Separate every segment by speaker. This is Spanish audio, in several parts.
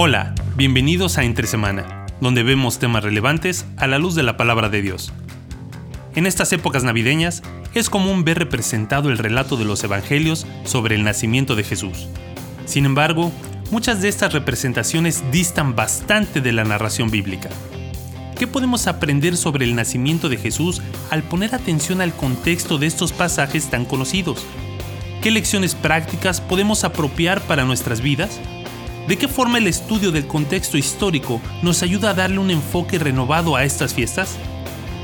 Speaker 1: Hola, bienvenidos a Entre Semana, donde vemos temas relevantes a la luz de la palabra de Dios. En estas épocas navideñas es común ver representado el relato de los evangelios sobre el nacimiento de Jesús. Sin embargo, muchas de estas representaciones distan bastante de la narración bíblica. ¿Qué podemos aprender sobre el nacimiento de Jesús al poner atención al contexto de estos pasajes tan conocidos? ¿Qué lecciones prácticas podemos apropiar para nuestras vidas? ¿De qué forma el estudio del contexto histórico nos ayuda a darle un enfoque renovado a estas fiestas?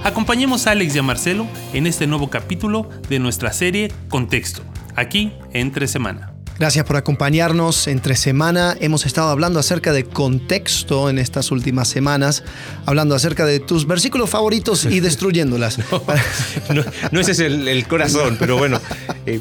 Speaker 1: Acompañemos a Alex y a Marcelo en este nuevo capítulo de nuestra serie Contexto, aquí entre semana.
Speaker 2: Gracias por acompañarnos. Entre semana hemos estado hablando acerca de contexto en estas últimas semanas, hablando acerca de tus versículos favoritos y destruyéndolas.
Speaker 3: no, ese es el, corazón, pero bueno. Eh,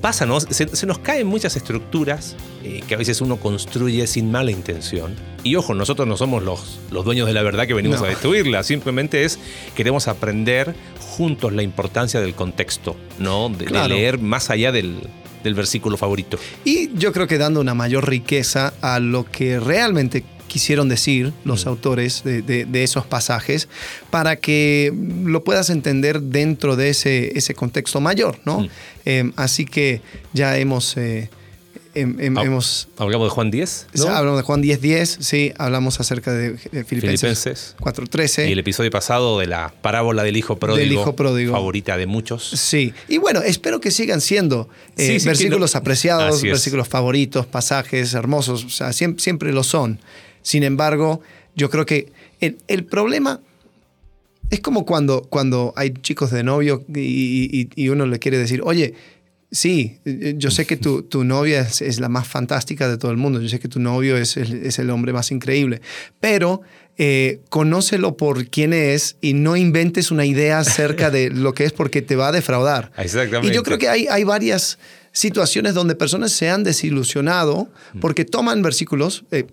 Speaker 3: pasa, ¿no? Se, nos caen muchas estructuras eh, que a veces uno construye sin mala intención. Y ojo, nosotros no somos los, los dueños de la verdad que venimos a destruirla, simplemente es queremos aprender juntos la importancia del contexto, ¿no? de leer más allá del, del versículo favorito.
Speaker 2: Y yo creo que dando una mayor riqueza a lo que realmente quisieron decir los autores de, esos pasajes para que lo puedas entender dentro de ese, ese contexto mayor, ¿no? Mm. Em, así que ya hemos eh,
Speaker 3: hemos, ¿Hablamos de Juan 10?
Speaker 2: Hablamos de Juan 10, 10, sí, hablamos acerca de Filipenses, 4.13.
Speaker 3: Y el episodio pasado de la parábola del hijo pródigo, del hijo pródigo. favorita de muchos.
Speaker 2: Sí, y bueno, espero que sigan siendo eh, versículos apreciados, versículos favoritos, pasajes hermosos, o sea, siempre, lo son. Sin embargo, yo creo que el, problema es como cuando, cuando hay chicos de novio y, y uno le quiere decir, oye, Sí, yo sé que tu, tu novia es, la más fantástica de todo el mundo, yo sé que tu novio es el, es el hombre más increíble, pero eh, conócelo por quién es y no inventes una idea acerca de lo que es porque te va a defraudar.
Speaker 3: Exactamente.
Speaker 2: Y yo creo que hay, hay varias situaciones donde personas se han desilusionado porque toman versículos, eh,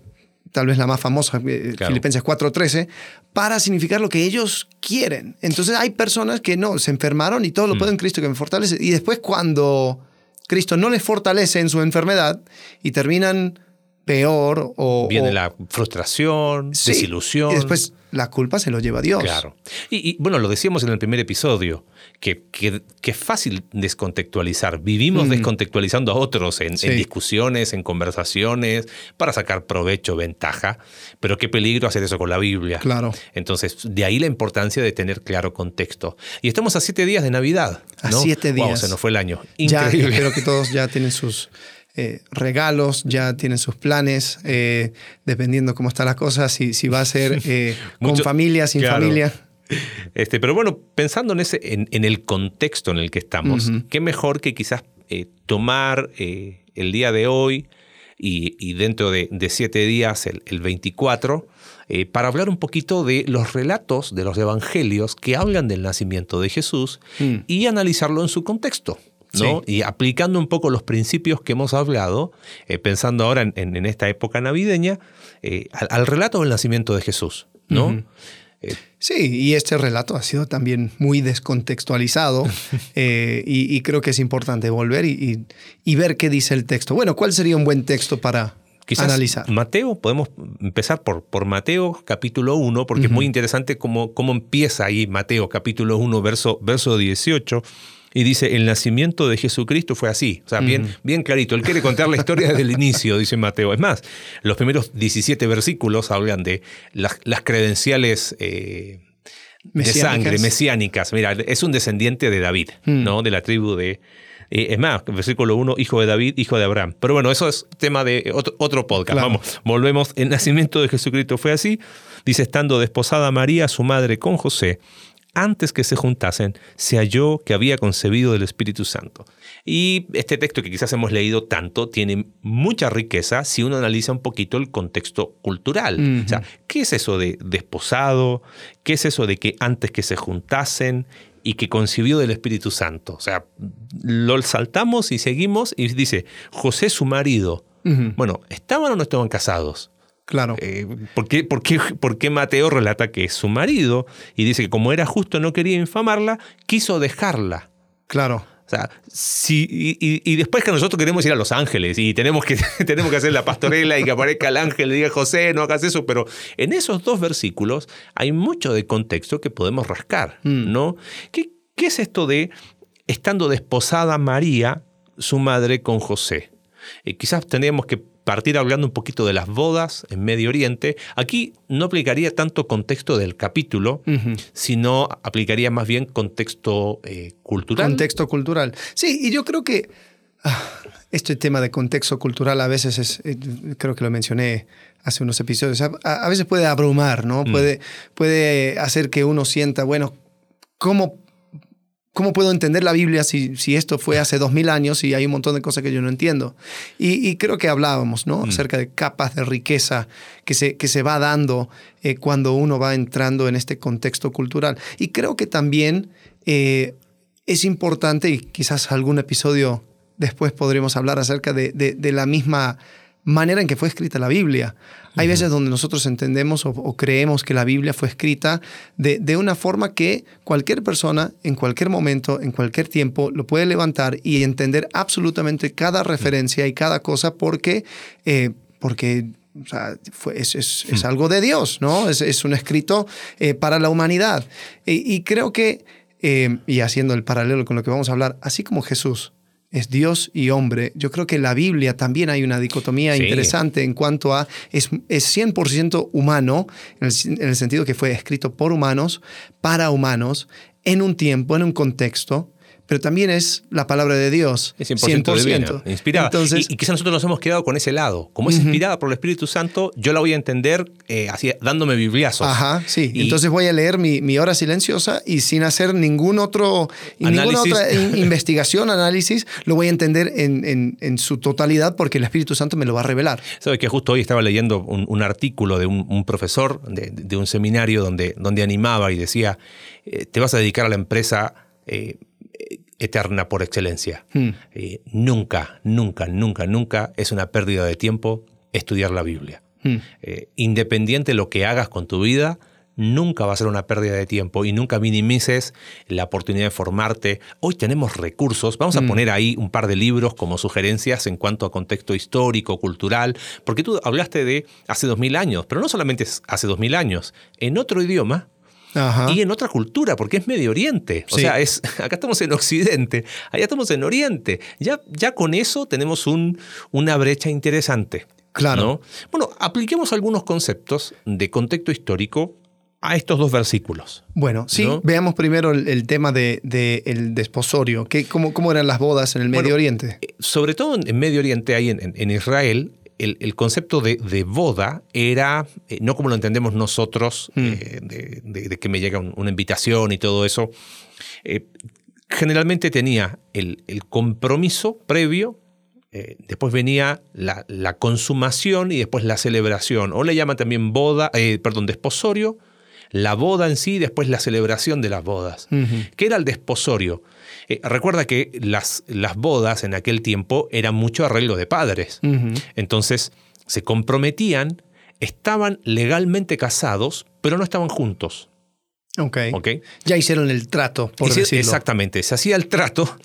Speaker 2: tal vez la más famosa, eh, Filipenses 4:13, para significar lo que ellos quieren. Entonces hay personas que no, se enfermaron y todo lo mm. puedo en Cristo que me fortalece. Y después cuando Cristo no les fortalece en su enfermedad y terminan peor o...
Speaker 3: Viene la frustración, desilusión.
Speaker 2: Y después la culpa se lo lleva Dios.
Speaker 3: Claro. Y, bueno, lo decíamos en el primer episodio, que, que, es fácil descontextualizar. Vivimos mm. descontextualizando a otros en, discusiones, en conversaciones, para sacar provecho, ventaja. Pero qué peligro hacer eso con la Biblia.
Speaker 2: Claro.
Speaker 3: Entonces, de ahí la importancia de tener claro contexto. Y estamos a siete días de Navidad.
Speaker 2: A siete días.
Speaker 3: se nos fue el año.
Speaker 2: Increíble. Ya, espero que todos ya tienen sus eh, regalos, ya tienen sus planes, eh, dependiendo cómo está la cosa, si, si va a ser eh, con familia, sin familia.
Speaker 3: Este, pero bueno, pensando en, ese, en, el contexto en el que estamos, qué mejor que quizás tomar el día de hoy y, dentro de, siete días, el, 24, para hablar un poquito de los relatos de los evangelios que hablan del nacimiento de Jesús mm. y analizarlo en su contexto. Y aplicando un poco los principios que hemos hablado, eh, pensando ahora en, esta época navideña, eh, al, relato del nacimiento de Jesús, ¿no?
Speaker 2: Eh, sí, y este relato ha sido también muy descontextualizado y, creo que es importante volver y, ver qué dice el texto. Bueno, ¿cuál sería un buen texto para analizar?
Speaker 3: Mateo, podemos empezar por, por Mateo capítulo 1, porque es muy interesante cómo, cómo empieza ahí Mateo capítulo 1, verso, verso 18 y dice, el nacimiento de Jesucristo fue así. O sea, bien, bien clarito. Él quiere contar la historia desde el inicio, dice Mateo. Es más, los primeros 17 versículos hablan de las, credenciales eh, de sangre, mesiánicas. Mira, es un descendiente de David, mm. ¿no? De la tribu de... Eh, es más, versículo 1, hijo de David, hijo de Abraham. Pero bueno, eso es tema de otro, podcast. Vamos, volvemos. El nacimiento de Jesucristo fue así. Dice, estando desposada María, su madre, con José, antes que se juntasen, se halló que había concebido del Espíritu Santo. Y este texto que quizás hemos leído tanto tiene mucha riqueza si uno analiza un poquito el contexto cultural. O sea, ¿qué es eso de desposado? ¿Qué es eso de que antes que se juntasen y que concibió del Espíritu Santo? O sea, lo saltamos y seguimos y dice, José su marido. Bueno, ¿estaban o no estaban casados?
Speaker 2: Claro.
Speaker 3: Eh, ¿por, qué, por, qué, Mateo relata que es su marido y dice que como era justo no quería infamarla, quiso dejarla?
Speaker 2: Claro.
Speaker 3: O sea, si, y, después que nosotros queremos ir a Los Ángeles y tenemos que, tenemos que hacer la pastorela y que aparezca el ángel y diga, José, no hagas eso, pero en esos dos versículos hay mucho de contexto que podemos rascar, mm. ¿no? ¿Qué, ¿Qué es esto de estando desposada María, su madre, con José? Eh, quizás tendríamos que partir hablando un poquito de las bodas en Medio Oriente. Aquí no aplicaría tanto contexto del capítulo, sino aplicaría más bien contexto eh, cultural.
Speaker 2: Contexto cultural. Sí, y yo creo que ah, este tema de contexto cultural a veces es, eh, creo que lo mencioné hace unos episodios, a, veces puede abrumar, ¿no? Mm. Puede, puede hacer que uno sienta, bueno, ¿cómo ¿Cómo puedo entender la Biblia si, si esto fue hace dos mil años y hay un montón de cosas que yo no entiendo? Y, creo que hablábamos, ¿no? Mm. Acerca de capas de riqueza que se, que se va dando eh, cuando uno va entrando en este contexto cultural. Y creo que también eh, es importante, y quizás algún episodio después podremos hablar acerca de, de la misma manera en que fue escrita la Biblia. Hay veces donde nosotros entendemos o, creemos que la Biblia fue escrita de, una forma que cualquier persona, en cualquier momento, en cualquier tiempo, lo puede levantar y entender absolutamente cada referencia y cada cosa porque, eh, porque es, algo de Dios, ¿no? Es, un escrito eh, para la humanidad. y creo que, eh, y haciendo el paralelo con lo que vamos a hablar, así como Jesús es Dios y hombre. Yo creo que en la Biblia también hay una dicotomía interesante en cuanto a es, es 100% humano, en el, sentido que fue escrito por humanos, para humanos, en un tiempo, en un contexto, pero también es la palabra de Dios.
Speaker 3: Es 100%, inspirada. Entonces, y, quizás nosotros nos hemos quedado con ese lado. Como es inspirada por el Espíritu Santo, yo la voy a entender eh, así, dándome bibliazos.
Speaker 2: Ajá, sí. Entonces voy a leer mi, hora silenciosa y sin hacer ningún otro, ninguna otra investigación, análisis, lo voy a entender en, su totalidad porque el Espíritu Santo me lo va a revelar.
Speaker 3: Sabes que justo hoy estaba leyendo un, artículo de un, profesor de, un seminario donde, donde animaba y decía, eh, te vas a dedicar a la empresa... Eh, eterna por excelencia. Hmm. Eh, nunca, nunca, nunca, nunca es una pérdida de tiempo estudiar la Biblia. Hmm. Eh, independiente de lo que hagas con tu vida, nunca va a ser una pérdida de tiempo y nunca minimices la oportunidad de formarte. Hoy tenemos recursos, vamos a hmm. poner ahí un par de libros como sugerencias en cuanto a contexto histórico, cultural, porque tú hablaste de hace dos mil años, pero no solamente hace dos mil años, en otro idioma y en otra cultura, porque es Medio Oriente. O sea, es, acá estamos en Occidente, allá estamos en Oriente. Ya, ya con eso tenemos un, una brecha interesante. Claro. Bueno, apliquemos algunos conceptos de contexto histórico a estos dos versículos.
Speaker 2: Bueno, sí, veamos primero el, tema del de, el desposorio. ¿Qué, cómo, ¿Cómo eran las bodas en el Medio Oriente?
Speaker 3: Eh, sobre todo en, Medio Oriente, ahí en, en Israel, el, concepto de, boda era, eh, no como lo entendemos nosotros, mm. eh, de, que me llega una invitación y todo eso, eh, generalmente tenía el, compromiso previo, después venía la, consumación y después la celebración, o le llaman también boda, perdón, desposorio, la boda en sí, después la celebración de las bodas. ¿Qué era el desposorio? Eh, recuerda que las, las, bodas en aquel tiempo eran mucho arreglo de padres. Entonces se comprometían, estaban legalmente casados, pero no estaban juntos.
Speaker 2: Ok. Ya hicieron el trato, por decirlo.
Speaker 3: Exactamente, se hacía el trato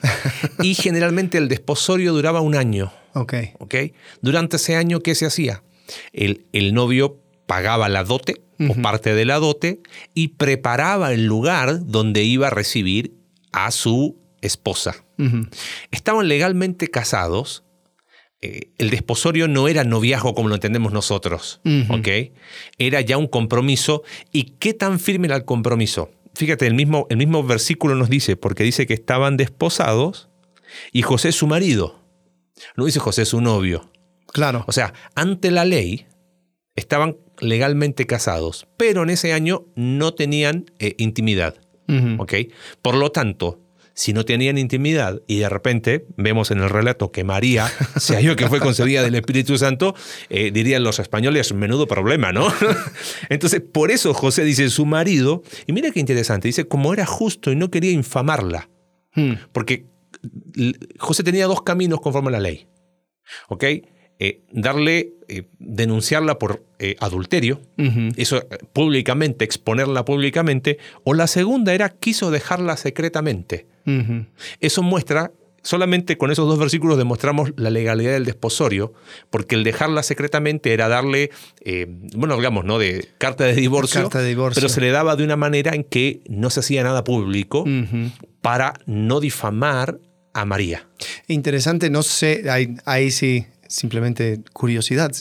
Speaker 3: y generalmente el desposorio duraba un año.
Speaker 2: Ok.
Speaker 3: Durante ese año, ¿qué se hacía? El, el novio pagaba la dote o parte de la dote y preparaba el lugar donde iba a recibir a su esposa. Estaban legalmente casados. Eh, el desposorio no era noviazgo como lo entendemos nosotros, Era ya un compromiso. ¿Y qué tan firme era el compromiso? Fíjate, el mismo, el mismo versículo nos dice, porque dice que estaban desposados y José su marido. No dice José su novio.
Speaker 2: Claro.
Speaker 3: O sea, ante la ley estaban legalmente casados, pero en ese año no tenían eh, intimidad. Por lo tanto, si no tenían intimidad y de repente vemos en el relato que María se halló que fue concebida del Espíritu Santo, eh, dirían los españoles, menudo problema, ¿no? Entonces, por eso José dice su marido, y mira qué interesante, dice, como era justo y no quería infamarla, hmm. porque José tenía dos caminos conforme a la ley, ¿ok? Eh, darle, eh, denunciarla por adulterio, eso públicamente, exponerla públicamente, o la segunda era quiso dejarla secretamente. Eso muestra solamente con esos dos versículos demostramos la legalidad del desposorio, porque el dejarla secretamente era darle, eh, bueno, digamos, ¿no? De carta de, divorcio, pero se le daba de una manera en que no se hacía nada público para no difamar a María.
Speaker 2: Interesante, no sé, ahí, sí, simplemente curiosidad.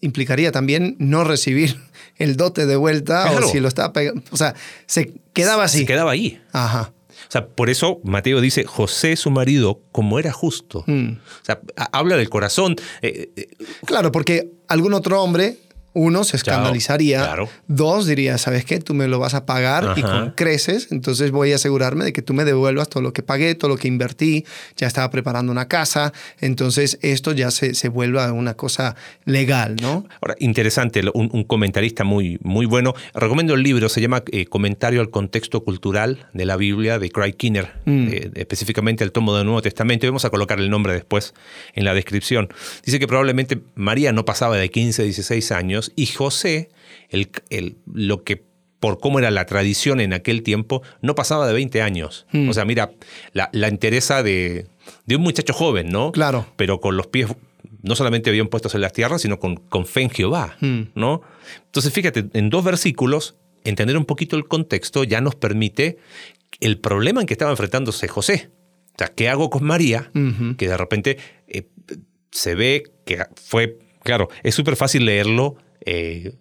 Speaker 2: Implicaría también no recibir el dote de vuelta o si lo estaba O sea, se quedaba así.
Speaker 3: Se quedaba ahí. Ajá. O sea, por eso Mateo dice, José, su marido, como era justo. Mm. O sea, habla del corazón.
Speaker 2: Eh, eh, claro, porque algún otro hombre uno, se escandalizaría. Dos, diría, ¿sabes qué? Tú me lo vas a pagar y con creces, entonces voy a asegurarme de que tú me devuelvas todo lo que pagué, todo lo que invertí, ya estaba preparando una casa, entonces esto ya se, se vuelve una cosa legal, ¿no?
Speaker 3: Ahora, interesante, un, comentarista muy, muy bueno. Recomiendo el libro, se llama eh, Comentario al contexto cultural de la Biblia de Craig Kinner, mm. eh, específicamente el tomo del Nuevo Testamento, y vamos a colocar el nombre después en la descripción. Dice que probablemente María no pasaba de 15, 16 años, y José, el, lo que por cómo era la tradición en aquel tiempo, no pasaba de 20 años. Hmm. O sea, mira, la, la interesa de, un muchacho joven, ¿no?
Speaker 2: Claro.
Speaker 3: Pero con los pies no solamente bien puestos en las tierras, sino con, con fe en Jehová, hmm. ¿no? Entonces, fíjate, en dos versículos, entender un poquito el contexto ya nos permite el problema en que estaba enfrentándose José. O sea, ¿qué hago con María? Que de repente eh, se ve que fue, claro, es súper fácil leerlo eh,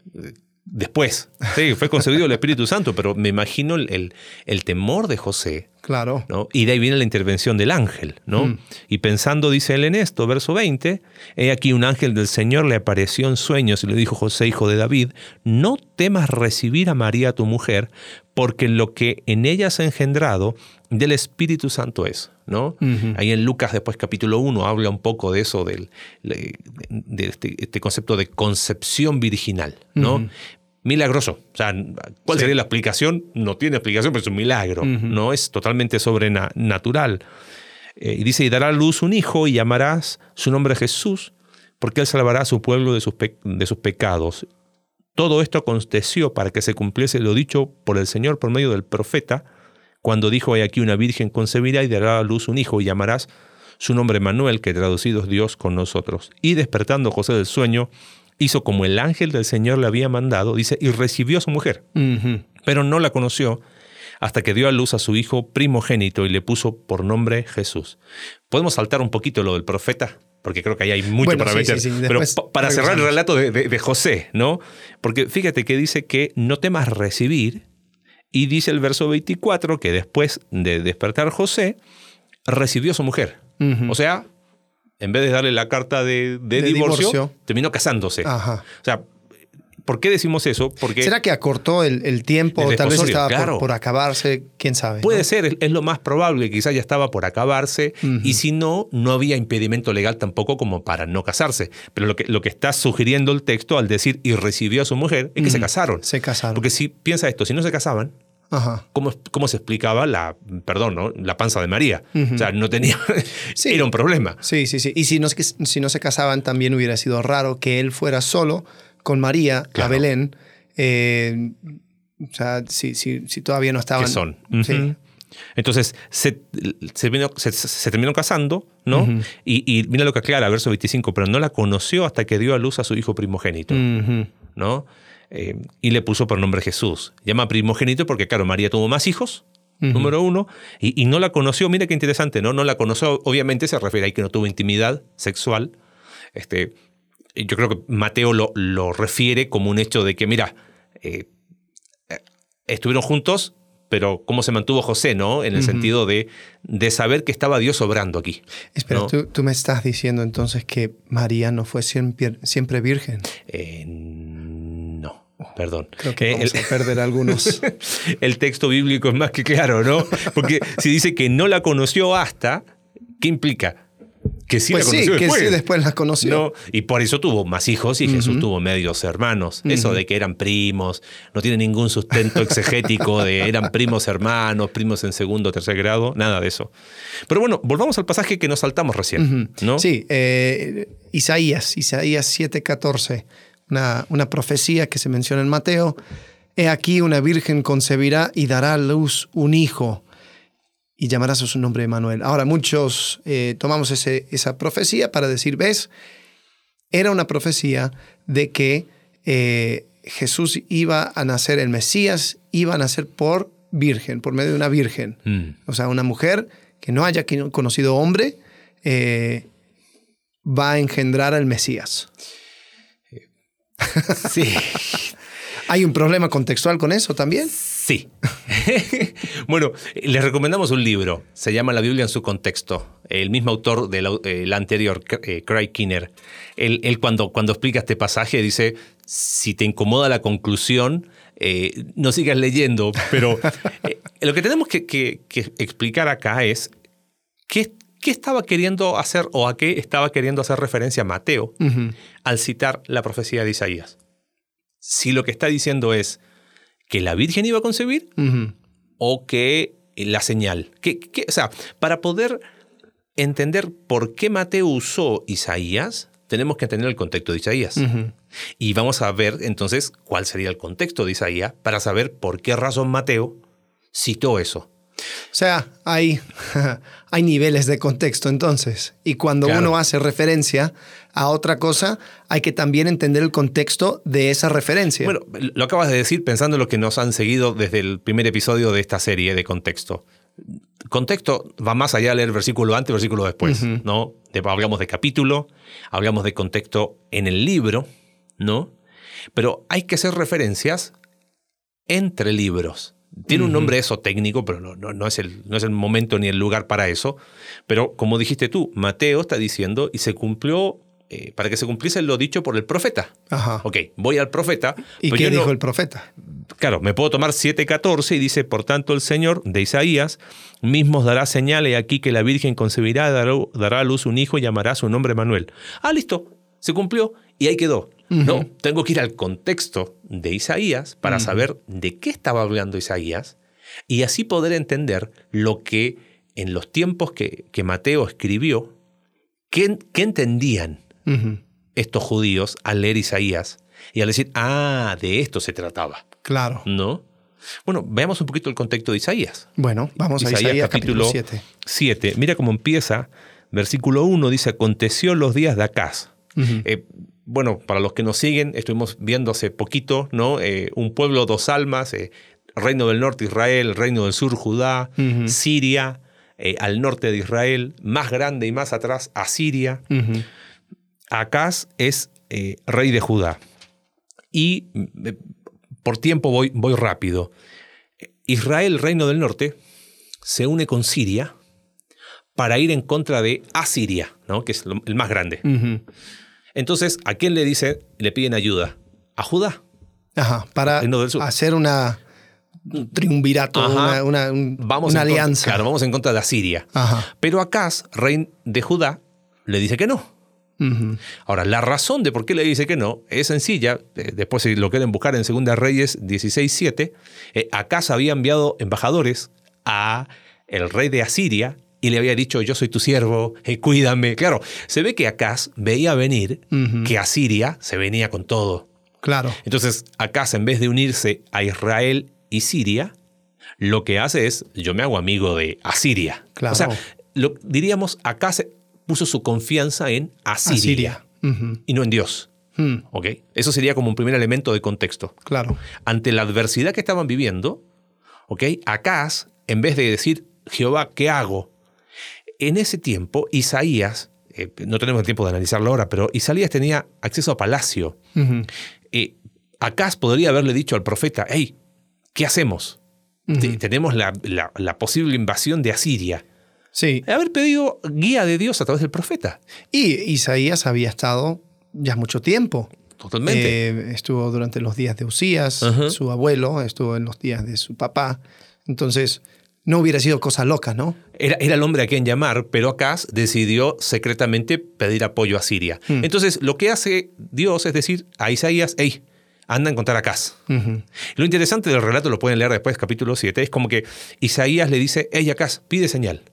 Speaker 3: después. Sí, fue concebido el Espíritu Santo, pero me imagino el, el, temor de José.
Speaker 2: Claro.
Speaker 3: ¿no? Y de ahí viene la intervención del ángel. ¿no? Mm. Y pensando, dice él en esto, verso 20, he aquí un ángel del Señor le apareció en sueños y le dijo, José, hijo de David, no temas recibir a María tu mujer, porque lo que en ella has engendrado del Espíritu Santo es. ¿no? Ahí en Lucas después capítulo 1 habla un poco de eso, del, de este, este, concepto de concepción virginal. ¿no? Milagroso. O sea, ¿cuál sería la explicación? No tiene explicación, pero es un milagro. No es totalmente sobrenatural. Eh, y dice, y dará a luz un hijo y llamarás su nombre Jesús, porque él salvará a su pueblo de sus, de sus pecados. Todo esto aconteció para que se cumpliese lo dicho por el Señor por medio del profeta, cuando dijo, hay aquí una virgen concebirá y dará a luz un hijo y llamarás su nombre Manuel, que traducido es Dios con nosotros. Y despertando José del sueño, hizo como el ángel del Señor le había mandado, dice, y recibió a su mujer, pero no la conoció hasta que dio a luz a su hijo primogénito y le puso por nombre Jesús. Podemos saltar un poquito lo del profeta, porque creo que ahí hay mucho para meter. Pero para cerrar el relato de, José, ¿no? Porque fíjate que dice que no temas recibir, y dice el verso 24 que después de despertar José, recibió a su mujer. O sea, en vez de darle la carta de, divorcio, terminó casándose. O sea, ¿Por qué decimos eso? Porque
Speaker 2: ¿Será que acortó el, tiempo? tal vez estaba por, acabarse, quién sabe.
Speaker 3: Puede ser, es lo más probable, quizás ya estaba por acabarse, y si no, no había impedimento legal tampoco como para no casarse. Pero lo que, lo que está sugiriendo el texto al decir y recibió a su mujer es que se casaron.
Speaker 2: Se casaron.
Speaker 3: Porque si piensa esto, si no se casaban, ¿Cómo, se explicaba la, perdón, ¿no? la panza de María? O sea, no tenía, era un problema.
Speaker 2: Sí, sí, sí. Y si no, si no se casaban, también hubiera sido raro que él fuera solo con María a Belén. Eh, o sea, si, si, si, todavía no estaban.
Speaker 3: ¿Qué son? Entonces se, se, terminó casando, ¿no? y, mira lo que aclara, verso 25, pero no la conoció hasta que dio a luz a su hijo primogénito, ¿no? Eh, y le puso por nombre Jesús. Llama primogénito porque, claro, María tuvo más hijos, número uno, y, no la conoció, mira qué interesante, ¿no? No la conoció, obviamente se refiere a que no tuvo intimidad sexual, este, yo creo que Mateo lo, lo refiere como un hecho de que, mira, eh, estuvieron juntos, pero cómo se mantuvo José, ¿no? En el sentido de, de, saber que estaba Dios obrando aquí.
Speaker 2: Espera, ¿tú, me estás diciendo entonces que María no fue siempre, siempre virgen.
Speaker 3: Eh, no, perdón.
Speaker 2: Creo que vamos a perder algunos.
Speaker 3: el texto bíblico es más que claro, ¿no? Porque si dice que no la conoció hasta, ¿qué implica? Que sí
Speaker 2: pues
Speaker 3: la conoció
Speaker 2: después.
Speaker 3: Que
Speaker 2: sí después la conoció.
Speaker 3: y por eso tuvo más hijos y Jesús tuvo medios hermanos. Eso de que eran primos, no tiene ningún sustento exegético de eran primos hermanos, primos en segundo o tercer grado, nada de eso. Pero bueno, volvamos al pasaje que nos saltamos recién. ¿no?
Speaker 2: Sí, eh, Isaías, Isaías 7:14, una, una profecía que se menciona en Mateo. He aquí una virgen concebirá y dará a luz un hijo y llamarás a su nombre Emanuel. Ahora, muchos eh, tomamos ese, esa profecía para decir, ves, era una profecía de que eh, Jesús iba a nacer, el Mesías iba a nacer por virgen, por medio de una virgen. Mm. O sea, una mujer que no haya conocido hombre eh, va a engendrar al Mesías.
Speaker 3: Sí.
Speaker 2: ¿Hay un problema contextual con eso también?
Speaker 3: Sí. bueno, les recomendamos un libro. Se llama La Biblia en su contexto. El mismo autor del anterior, eh, Craig Kinner. Él, cuando, cuando explica este pasaje dice, si te incomoda la conclusión, eh, no sigas leyendo. Pero eh, lo que tenemos que, explicar acá es qué, qué, estaba queriendo hacer o a qué estaba queriendo hacer referencia Mateo al citar la profecía de Isaías. Si lo que está diciendo es que la Virgen iba a concebir o que la señal. Que, o sea, para poder entender por qué Mateo usó Isaías, tenemos que entender el contexto de Isaías. Y vamos a ver entonces cuál sería el contexto de Isaías para saber por qué razón Mateo citó eso.
Speaker 2: O sea, hay, hay niveles de contexto entonces. Y cuando uno hace referencia a otra cosa, hay que también entender el contexto de esa referencia.
Speaker 3: Bueno, lo acabas de decir pensando en lo que nos han seguido desde el primer episodio de esta serie de contexto. Contexto va más allá de leer versículo antes, versículo después, ¿no? hablamos de capítulo, hablamos de contexto en el libro, ¿no? Pero hay que hacer referencias entre libros. Tiene un nombre eso técnico, pero no, no, es el, no es el momento ni el lugar para eso. Pero como dijiste tú, Mateo está diciendo y se cumplió eh, para que se cumpliese lo dicho por el profeta.
Speaker 2: Ajá.
Speaker 3: Ok, voy al profeta.
Speaker 2: ¿Y qué dijo el profeta?
Speaker 3: Claro, me puedo tomar 7.14 y dice, por tanto el Señor de Isaías mismo dará señales aquí que la Virgen concebirá, dará, dará a luz un hijo y llamará su nombre Manuel. Ah, listo, se cumplió y ahí quedó. No, tengo que ir al contexto de Isaías para saber de qué estaba hablando Isaías y así poder entender lo que en los tiempos que, que Mateo escribió, qué, entendían estos judíos al leer Isaías y al decir, ah, de esto se trataba.
Speaker 2: Claro.
Speaker 3: ¿No? Bueno, veamos un poquito el contexto de Isaías.
Speaker 2: Bueno, vamos a Isaías capítulo
Speaker 3: 7. Mira cómo empieza. Versículo 1 dice, aconteció los días de Acaz bueno, para los que nos siguen, estuvimos viendo hace poquito, ¿no? Eh, un pueblo, dos almas, eh, Reino del Norte Israel, Reino del Sur Judá, Siria, eh, al norte de Israel, más grande y más atrás, Asiria. Acaz es rey de Judá. Y por tiempo voy, voy rápido. Israel, Reino del Norte, se une con Siria para ir en contra de Asiria, ¿no? que es el más grande. Entonces, ¿a quién le dice, le piden ayuda? A Judá.
Speaker 2: Ajá, para hacer una un triunvirato, una, vamos alianza.
Speaker 3: claro, vamos en contra de Asiria. Ajá. Pero Acaz, rey de Judá, le dice que no. Ahora, la razón de por qué le dice que no es sencilla. Eh, después, si lo quieren buscar en Segunda Reyes 16.7, eh, Acaz había enviado embajadores a el rey de Asiria y le había dicho, yo soy tu siervo, hey, cuídame. Claro, se ve que Acaz veía venir que Asiria se venía con todo.
Speaker 2: Claro.
Speaker 3: Entonces, Acaz, en vez de unirse a Israel y Siria, lo que hace es, yo me hago amigo de Asiria.
Speaker 2: Claro.
Speaker 3: O sea, lo, diríamos, Acaz puso su confianza en Asiria, y no en Dios. Hmm. Eso sería como un primer elemento de contexto.
Speaker 2: Claro.
Speaker 3: Ante la adversidad que estaban viviendo, ¿ok? Acaz, en vez de decir, Jehová, ¿qué hago? En ese tiempo, Isaías, eh, no tenemos el tiempo de analizarlo ahora, pero Isaías tenía acceso a palacio. y Acaz podría haberle dicho al profeta, hey, ¿qué hacemos? Tenemos la, posible invasión de Asiria.
Speaker 2: Sí.
Speaker 3: Haber pedido guía de Dios a través del profeta.
Speaker 2: Y Isaías había estado ya mucho tiempo.
Speaker 3: Totalmente.
Speaker 2: Eh, estuvo durante los días de Usías, su abuelo, estuvo en los días de su papá. Entonces, no hubiera sido cosa loca, ¿no?
Speaker 3: Era, era, el hombre a quien llamar, pero Acaz decidió secretamente pedir apoyo a Siria. Hmm. Entonces, lo que hace Dios es decir a Isaías, hey, anda a encontrar a Acaz. Lo interesante del relato, lo pueden leer después, capítulo 7, es como que Isaías le dice, hey, Acaz, pide señal.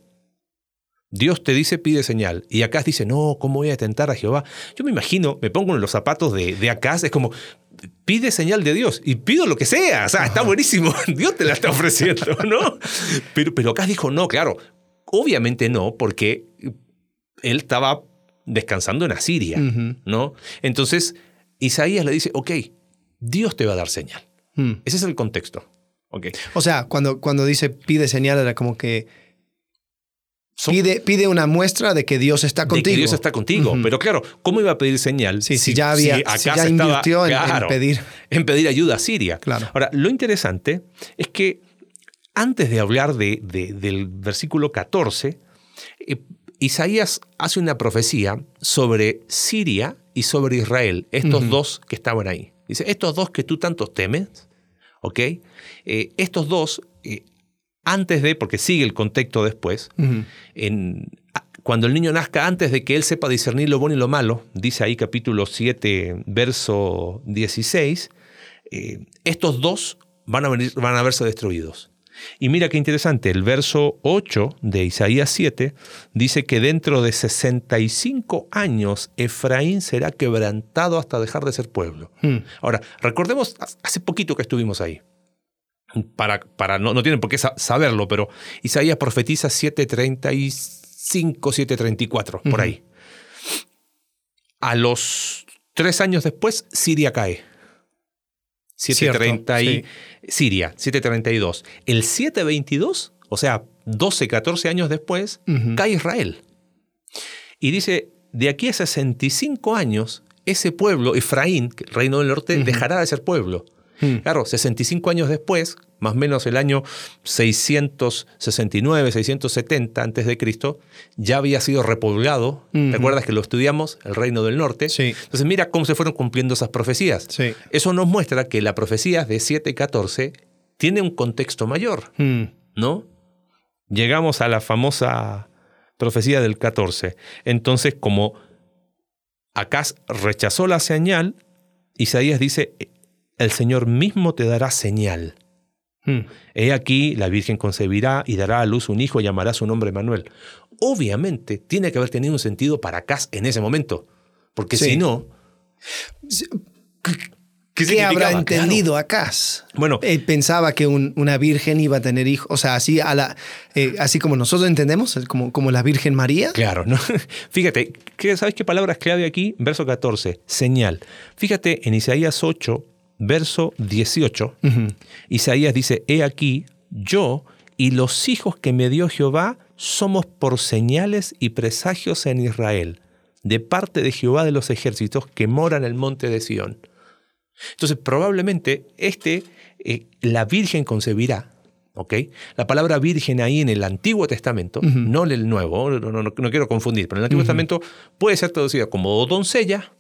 Speaker 3: Dios te dice pide señal. Y Acaz dice, no, ¿cómo voy a tentar a Jehová? Yo me imagino, me pongo en los zapatos de, de Acaz, es como, pide señal de Dios y pido lo que sea. O sea, está buenísimo. Dios te la está ofreciendo, ¿no? Pero, pero Acaz dijo, no, claro, obviamente no, porque él estaba descansando en Asiria, ¿no? Entonces, Isaías le dice, ok, Dios te va a dar señal. Hmm. Ese es el contexto. Okay.
Speaker 2: O sea, cuando, cuando dice pide señal era como que pide, una muestra de que Dios está contigo. De
Speaker 3: que Dios está contigo. Pero claro, ¿cómo iba a pedir señal?
Speaker 2: si, ya había ya invirtió en, pedir.
Speaker 3: En pedir ayuda a Siria.
Speaker 2: Claro.
Speaker 3: Ahora, lo interesante es que antes de hablar de, del versículo 14, eh, Isaías hace una profecía sobre Siria y sobre Israel, estos dos que estaban ahí. Dice, estos dos que tú tantos temes, ¿ok? Eh, estos dos, eh, antes de, porque sigue el contexto después, en, cuando el niño nazca, antes de que él sepa discernir lo bueno y lo malo, dice ahí capítulo 7, verso 16, eh, estos dos van a, venir, van a verse destruidos. Y mira qué interesante, el verso 8 de Isaías 7 dice que dentro de 65 años Efraín será quebrantado hasta dejar de ser pueblo. Hmm. Ahora, recordemos, hace poquito que estuvimos ahí para, para no, no, tienen por qué saberlo, pero Isaías profetiza 735, 734, por ahí. A los tres años después, Siria cae. 730 y, Siria, 732. El 722, o sea, 12, 14 años después, cae Israel. Y dice, de aquí a 65 años, ese pueblo, Efraín, reino del norte, dejará de ser pueblo. Hmm. Claro, 65 años después, más o menos el año 669, 670 antes de Cristo, ya había sido repoblado. ¿Te acuerdas que lo estudiamos? El reino del norte.
Speaker 2: Sí.
Speaker 3: Entonces mira cómo se fueron cumpliendo esas profecías.
Speaker 2: Sí.
Speaker 3: Eso nos muestra que la profecía de 714 tiene un contexto mayor,
Speaker 2: hmm.
Speaker 3: ¿no? Llegamos a la famosa profecía del 14. Entonces, como Acaz rechazó la señal, Isaías dice, el Señor mismo te dará señal. Hmm. He aquí, la Virgen concebirá y dará a luz un hijo y llamará su nombre Manuel. Obviamente, tiene que haber tenido un sentido para Cas en ese momento, porque si no...
Speaker 2: ¿Qué, habrá entendido claro.
Speaker 3: Bueno,
Speaker 2: él pensaba que una virgen iba a tener hijos, o sea, así, a la, eh, así como nosotros entendemos, como, como la Virgen María.
Speaker 3: Claro, ¿no? Fíjate, ¿sabes qué palabra es clave aquí? Verso 14, señal. Fíjate, en Isaías 8, verso 18, Isaías dice, He aquí, yo y los hijos que me dio Jehová somos por señales y presagios en Israel, de parte de Jehová de los ejércitos que mora en el monte de Sión. Entonces, probablemente este, eh, la Virgen concebirá, ¿ok? La palabra virgen ahí en el Antiguo Testamento, no en el Nuevo, no, quiero confundir, pero en el Antiguo Testamento puede ser traducida como doncella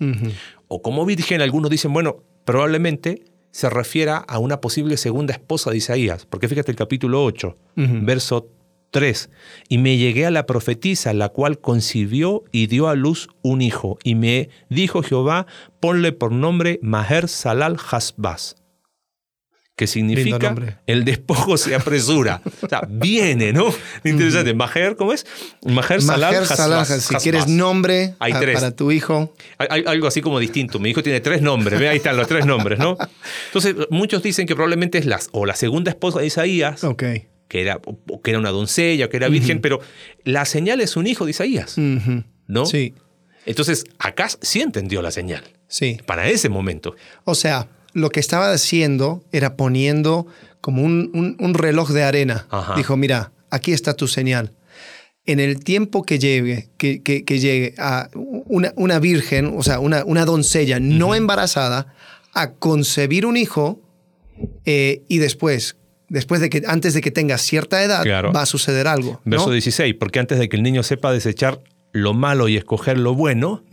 Speaker 3: o como virgen. Algunos dicen, bueno, probablemente se refiera a una posible segunda esposa de Isaías, porque fíjate el capítulo 8, verso 3, y me llegué a la profetisa, la cual concibió y dio a luz un hijo, y me dijo Jehová, ponle por nombre Maher Salal Hasbaz que significa el despojo se apresura. o sea, viene, ¿no? Interesante. Majer, ¿cómo es?
Speaker 2: Majer Salah. Si quieres nombre para tu hijo.
Speaker 3: Hay, algo así como distinto. Mi hijo tiene tres nombres. Ve, ahí están los tres nombres, ¿no? Entonces, muchos dicen que probablemente es la, o la segunda esposa de Isaías.
Speaker 2: Que
Speaker 3: era, que era una doncella, que era virgen, pero la señal es un hijo de Isaías. ¿No?
Speaker 2: Sí.
Speaker 3: Entonces, acá sí entendió la señal.
Speaker 2: Sí.
Speaker 3: Para ese momento.
Speaker 2: O sea, lo que estaba haciendo era poniendo como un, reloj de arena. Dijo, mira, aquí está tu señal. En el tiempo que llegue, que, llegue a una, una, virgen, o sea, una, una doncella no embarazada, a concebir un hijo eh, y después, después de que, antes de que tenga cierta edad, va a suceder algo.
Speaker 3: Verso 16, porque antes de que el niño sepa desechar lo malo y escoger lo bueno,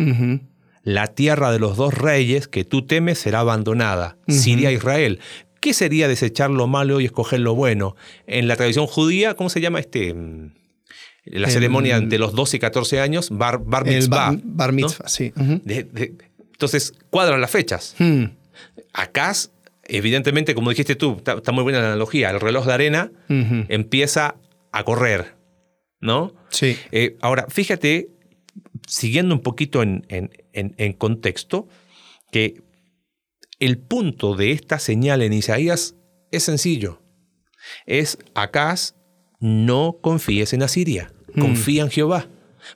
Speaker 3: la tierra de los dos reyes que tú temes será abandonada, Siria e Israel. ¿Qué sería desechar lo malo y escoger lo bueno? En la tradición judía, ¿cómo se llama este? Mm, la ceremonia de los 12 y 14 años, bar, bar mitzvah.
Speaker 2: bar, mitzvah, sí.
Speaker 3: entonces, cuadran las fechas.
Speaker 2: Hmm.
Speaker 3: Acá, evidentemente, como dijiste tú, está, muy buena la analogía, el reloj de arena empieza a correr. ¿No?
Speaker 2: Sí.
Speaker 3: Eh, ahora, fíjate, siguiendo un poquito en, en, contexto, que el punto de esta señal en Isaías es sencillo. Es, Acaz, no confíes en Asiria, mm. confía en Jehová.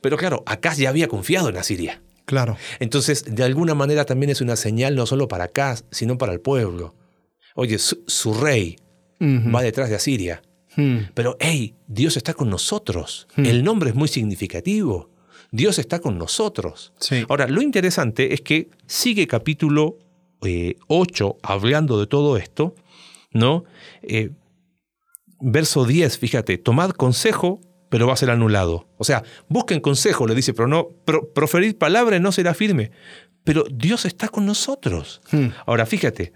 Speaker 3: Pero claro, Acaz ya había confiado en Asiria.
Speaker 2: Claro.
Speaker 3: Entonces, de alguna manera también es una señal no solo para Acaz, sino para el pueblo. Oye, su, rey va detrás de Asiria. Hmm. Pero, hey, Dios está con nosotros. Hmm. El nombre es muy significativo. Dios está con nosotros. Ahora, lo interesante es que sigue capítulo 8 eh, hablando de todo esto, ¿no? Eh, verso 10, fíjate, tomad consejo, pero va a ser anulado. O sea, busquen consejo, le dice, pero no, proferir palabra no será firme. Pero Dios está con nosotros. Hmm. Ahora, fíjate,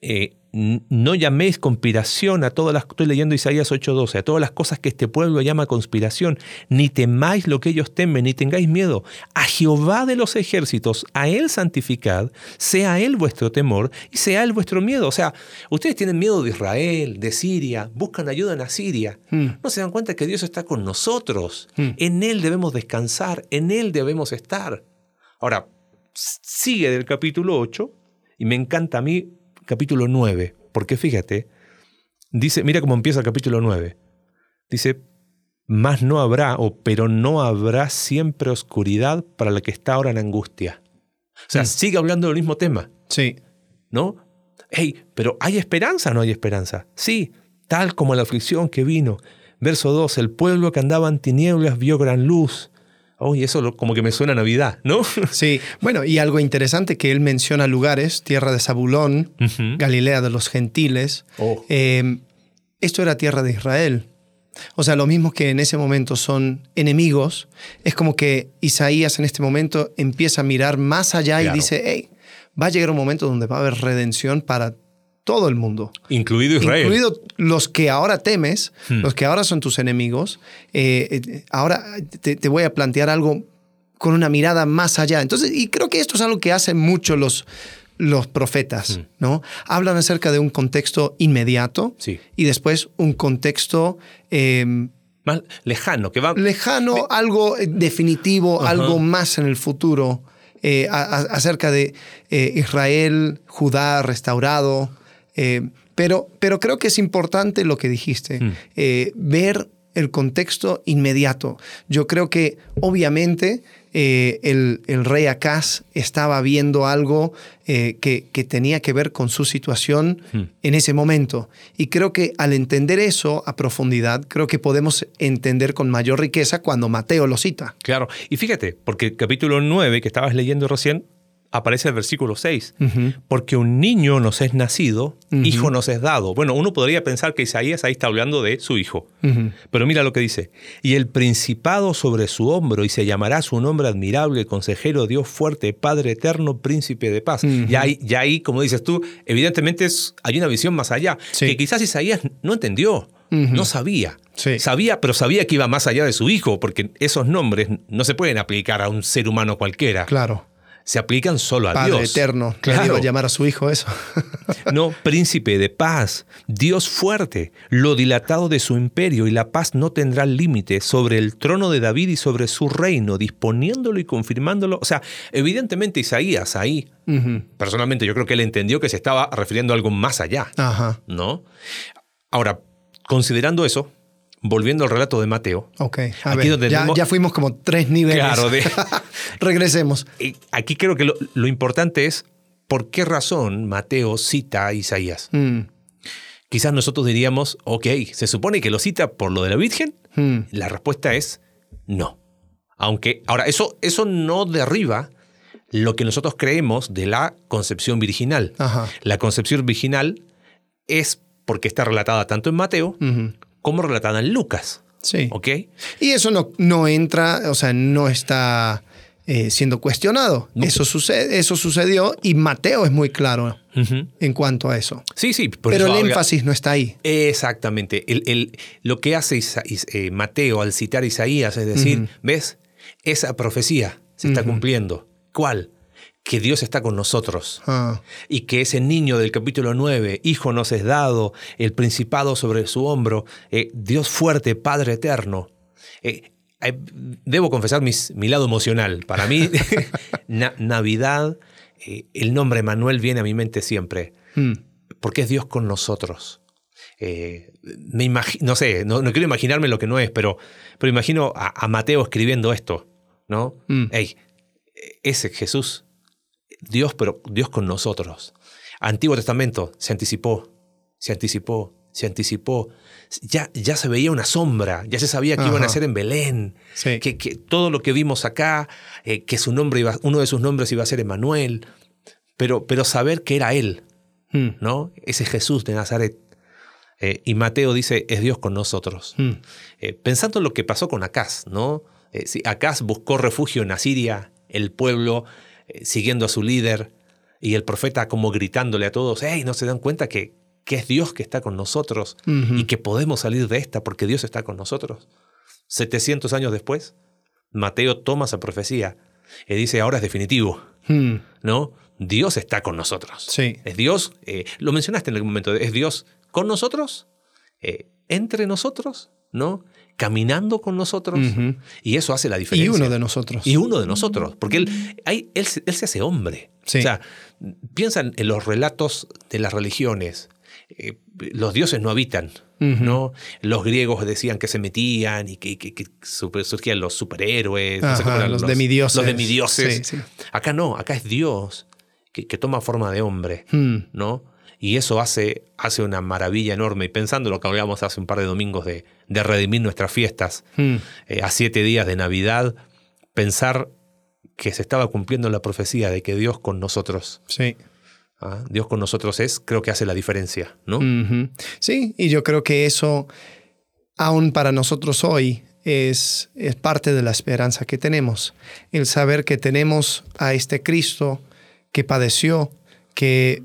Speaker 3: eh, no llaméis conspiración a todas las, estoy leyendo Isaías 8:12, a todas las cosas que este pueblo llama conspiración, ni temáis lo que ellos temen, ni tengáis miedo. A Jehová de los ejércitos, a Él santificad, sea Él vuestro temor y sea Él vuestro miedo. O sea, ustedes tienen miedo de Israel, de Siria, buscan ayuda en Asiria. Hmm. No se dan cuenta que Dios está con nosotros. Hmm. En Él debemos descansar, en Él debemos estar. Ahora, sigue del capítulo 8 y me encanta a mí capítulo 9, porque fíjate, dice, mira cómo empieza el capítulo 9. Dice, más no habrá, o pero no habrá siempre oscuridad para la que está ahora en angustia. O sea, mm. sigue hablando del mismo tema.
Speaker 2: Sí.
Speaker 3: ¿No? Hey, pero ¿hay esperanza o no hay esperanza? Sí, tal como la aflicción que vino. Verso 2, el pueblo que andaba en tinieblas vio gran luz. Oh, y eso como que me suena a Navidad, ¿no?
Speaker 2: Sí, bueno, y algo interesante que él menciona lugares, tierra de Zabulón, Galilea de los gentiles. Oh. Eh, esto era tierra de Israel. O sea, lo mismo que en ese momento son enemigos, es como que Isaías en este momento empieza a mirar más allá y dice, hey, va a llegar un momento donde va a haber redención para todo el mundo.
Speaker 3: Incluido Israel.
Speaker 2: Incluido los que ahora temes, hmm. los que ahora son tus enemigos. Eh, eh, ahora te, voy a plantear algo con una mirada más allá. Entonces, y creo que esto es algo que hacen mucho los, los profetas, hmm. ¿no? Hablan acerca de un contexto inmediato y después un contexto...
Speaker 3: Em, más lejano, que va...
Speaker 2: Lejano, algo definitivo, algo más en el futuro. Eh, acerca de Israel, Judá restaurado, eh, pero, pero creo que es importante lo que dijiste, mm. eh, ver el contexto inmediato. Yo creo que obviamente eh, el, rey Acaz estaba viendo algo que, que, tenía que ver con su situación mm. en ese momento. Y creo que al entender eso a profundidad, creo que podemos entender con mayor riqueza cuando Mateo lo cita.
Speaker 3: Claro, y fíjate, porque el capítulo 9 que estabas leyendo recién aparece el versículo 6, porque un niño nos es nacido, hijo nos es dado. Bueno, uno podría pensar que Isaías ahí está hablando de su hijo, pero mira lo que dice, y el principado sobre su hombro, y se llamará su nombre admirable, consejero, Dios fuerte, Padre eterno, príncipe de paz. Y ahí, ya ahí, como dices tú, evidentemente es, hay una visión más allá, que quizás Isaías no entendió. No sabía. Sabía, pero sabía que iba más allá de su hijo, porque esos nombres no se pueden aplicar a un ser humano cualquiera.
Speaker 2: Claro
Speaker 3: se aplican solo a
Speaker 2: Padre
Speaker 3: Dios.
Speaker 2: eterno. Claro. a llamar a su hijo eso.
Speaker 3: no, príncipe de paz, Dios fuerte, lo dilatado de su imperio y la paz no tendrá límite sobre el trono de David y sobre su reino, disponiéndolo y confirmándolo. O sea, evidentemente Isaías ahí, personalmente yo creo que él entendió que se estaba refiriendo a algo más allá.
Speaker 2: Ajá.
Speaker 3: ¿No? Ahora, considerando eso, volviendo al relato de Mateo.
Speaker 2: Ok, aquí donde ya, fuimos como tres niveles.
Speaker 3: Claro,
Speaker 2: regresemos.
Speaker 3: Aquí creo que lo, importante es por qué razón Mateo cita a Isaías. Mm. Quizás nosotros diríamos, ok, ¿se supone que lo cita por lo de la Virgen? Mm. La respuesta es no. Aunque, ahora, eso, eso no derriba lo que nosotros creemos de la concepción virginal. La concepción virginal es porque está relatada tanto en Mateo como relatada en Lucas.
Speaker 2: Sí.
Speaker 3: ¿Ok?
Speaker 2: Y eso no, no entra, o sea, no está eh, siendo cuestionado. Eso, sucede, eso sucedió y Mateo es muy claro en cuanto a eso.
Speaker 3: Sí, sí.
Speaker 2: Pero el énfasis no está ahí.
Speaker 3: Exactamente. El, lo que hace eh, Mateo al citar Isaías es decir, ¿ves? Esa profecía se está cumpliendo. ¿Cuál? que Dios está con nosotros ah. y que ese niño del capítulo 9, hijo nos es dado, el principado sobre su hombro, eh, Dios fuerte, Padre eterno, Eh, debo confesar mi lado emocional. Para mí, Navidad, eh, el nombre Manuel viene a mi mente siempre, hmm. porque es Dios con nosotros. Eh, me no sé, no, quiero imaginarme lo que no es, pero, pero imagino a, Mateo escribiendo esto, ¿no? Mm. ese Jesús, Dios, pero Dios con nosotros. Antiguo Testamento se anticipó, se anticipó, se anticipó. Ya, ya se veía una sombra, ya se sabía que iban a ser en Belén, que, que, todo lo que vimos acá, eh, que su nombre iba, uno de sus nombres iba a ser Emanuel, pero, pero saber que era Él, mm. ¿no? Ese Jesús de Nazaret. Eh, y Mateo dice, es Dios con nosotros. Hmm. Eh, pensando en lo que pasó con Acaz, ¿no? Acaz buscó refugio en Asiria, el pueblo siguiendo a su líder, y el profeta como gritándole a todos, hey, ¿no se dan cuenta que, que es Dios que está con nosotros y que podemos salir de esta porque Dios está con nosotros? 700 años después, Mateo toma esa profecía y dice, ahora es definitivo, hmm. ¿no? Dios está con nosotros.
Speaker 2: Sí.
Speaker 3: Es Dios, lo mencionaste en algún momento, es Dios con nosotros, eh, entre nosotros, ¿no? Caminando con nosotros. Y eso hace la diferencia.
Speaker 2: Y uno de nosotros.
Speaker 3: Y uno de nosotros. Porque él, él, se hace hombre. O sea, piensan en los relatos de las religiones. Eh, los dioses no habitan, ¿no? Los griegos decían que se metían y que, surgían los superhéroes,
Speaker 2: los, demidioses.
Speaker 3: Los demidioses. Acá no, acá es Dios que, toma forma de hombre, hmm. ¿no? Y eso hace, hace una maravilla enorme. Y pensando lo que hablábamos hace un par de domingos de, de redimir nuestras fiestas, hmm. eh, a siete días de Navidad, pensar que se estaba cumpliendo la profecía de que Dios con nosotros.
Speaker 2: Sí.
Speaker 3: ¿Ah? Dios con nosotros es, creo que hace la diferencia, ¿no?
Speaker 2: Sí, y yo creo que eso, aún para nosotros hoy, es, es parte de la esperanza que tenemos. El saber que tenemos a este Cristo que padeció, que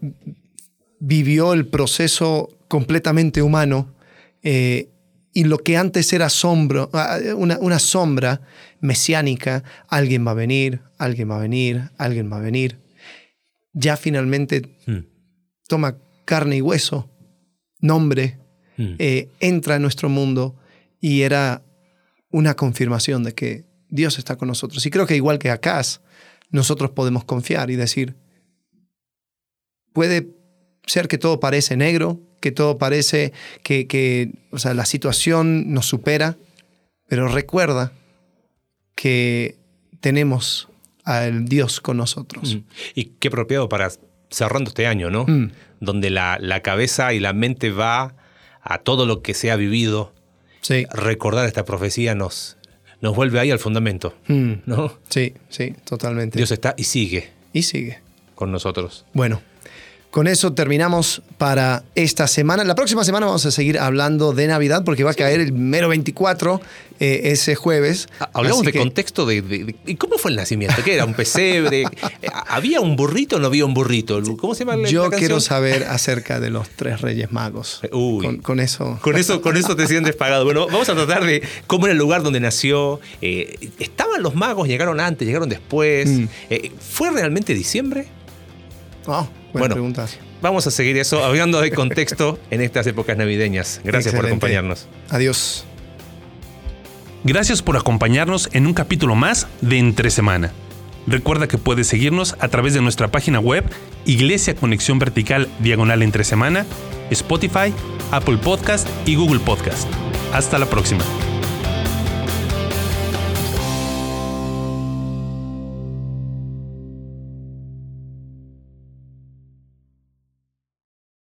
Speaker 2: vivió el proceso completamente humano eh, y lo que antes era sombra, ah, una, sombra mesiánica, alguien va a venir, alguien va a venir, alguien va a venir, ya finalmente hmm. toma carne y hueso, nombre, hmm. eh, entra en nuestro mundo y era una confirmación de que Dios está con nosotros. Y creo que igual que acá, nosotros podemos confiar y decir, puede ser que todo parece negro, que todo parece que, o sea, la situación nos supera, pero recuerda que tenemos al Dios con nosotros. Mm.
Speaker 3: Y qué apropiado para cerrando este año, ¿no? Mm. Donde la, la, cabeza y la mente va a todo lo que se ha vivido.
Speaker 2: Sí.
Speaker 3: Recordar esta profecía nos, nos vuelve ahí al fundamento, mm. ¿no?
Speaker 2: Sí, sí, totalmente.
Speaker 3: Dios está y sigue.
Speaker 2: Y sigue.
Speaker 3: Con nosotros.
Speaker 2: Bueno, con eso terminamos para esta semana. La próxima semana vamos a seguir hablando de Navidad porque va a caer el mero 24 eh, ese jueves.
Speaker 3: Ah, hablamos de contexto de, cómo fue el nacimiento. ¿Qué era? ¿Un pesebre? ¿Había un burrito o no había un burrito? ¿Cómo se llama
Speaker 2: Yo quiero saber acerca de los tres Reyes Magos. Con, eso.
Speaker 3: Con eso. Con eso te sientes pagado. Bueno, vamos a tratar de cómo era el lugar donde nació. Eh, ¿Estaban los magos? ¿Llegaron antes? ¿Llegaron después? Mm. Eh, ¿Fue realmente diciembre?
Speaker 2: Oh bueno,
Speaker 3: vamos a seguir eso, hablando de contexto en estas épocas navideñas. Gracias por acompañarnos.
Speaker 2: Adiós.
Speaker 1: Gracias por acompañarnos en un capítulo más de Entre Semana. Recuerda que puedes seguirnos a través de nuestra página web Iglesia Conexión Vertical Diagonal Entre Semana, Spotify, Apple Podcast y Google Podcast. Hasta la próxima.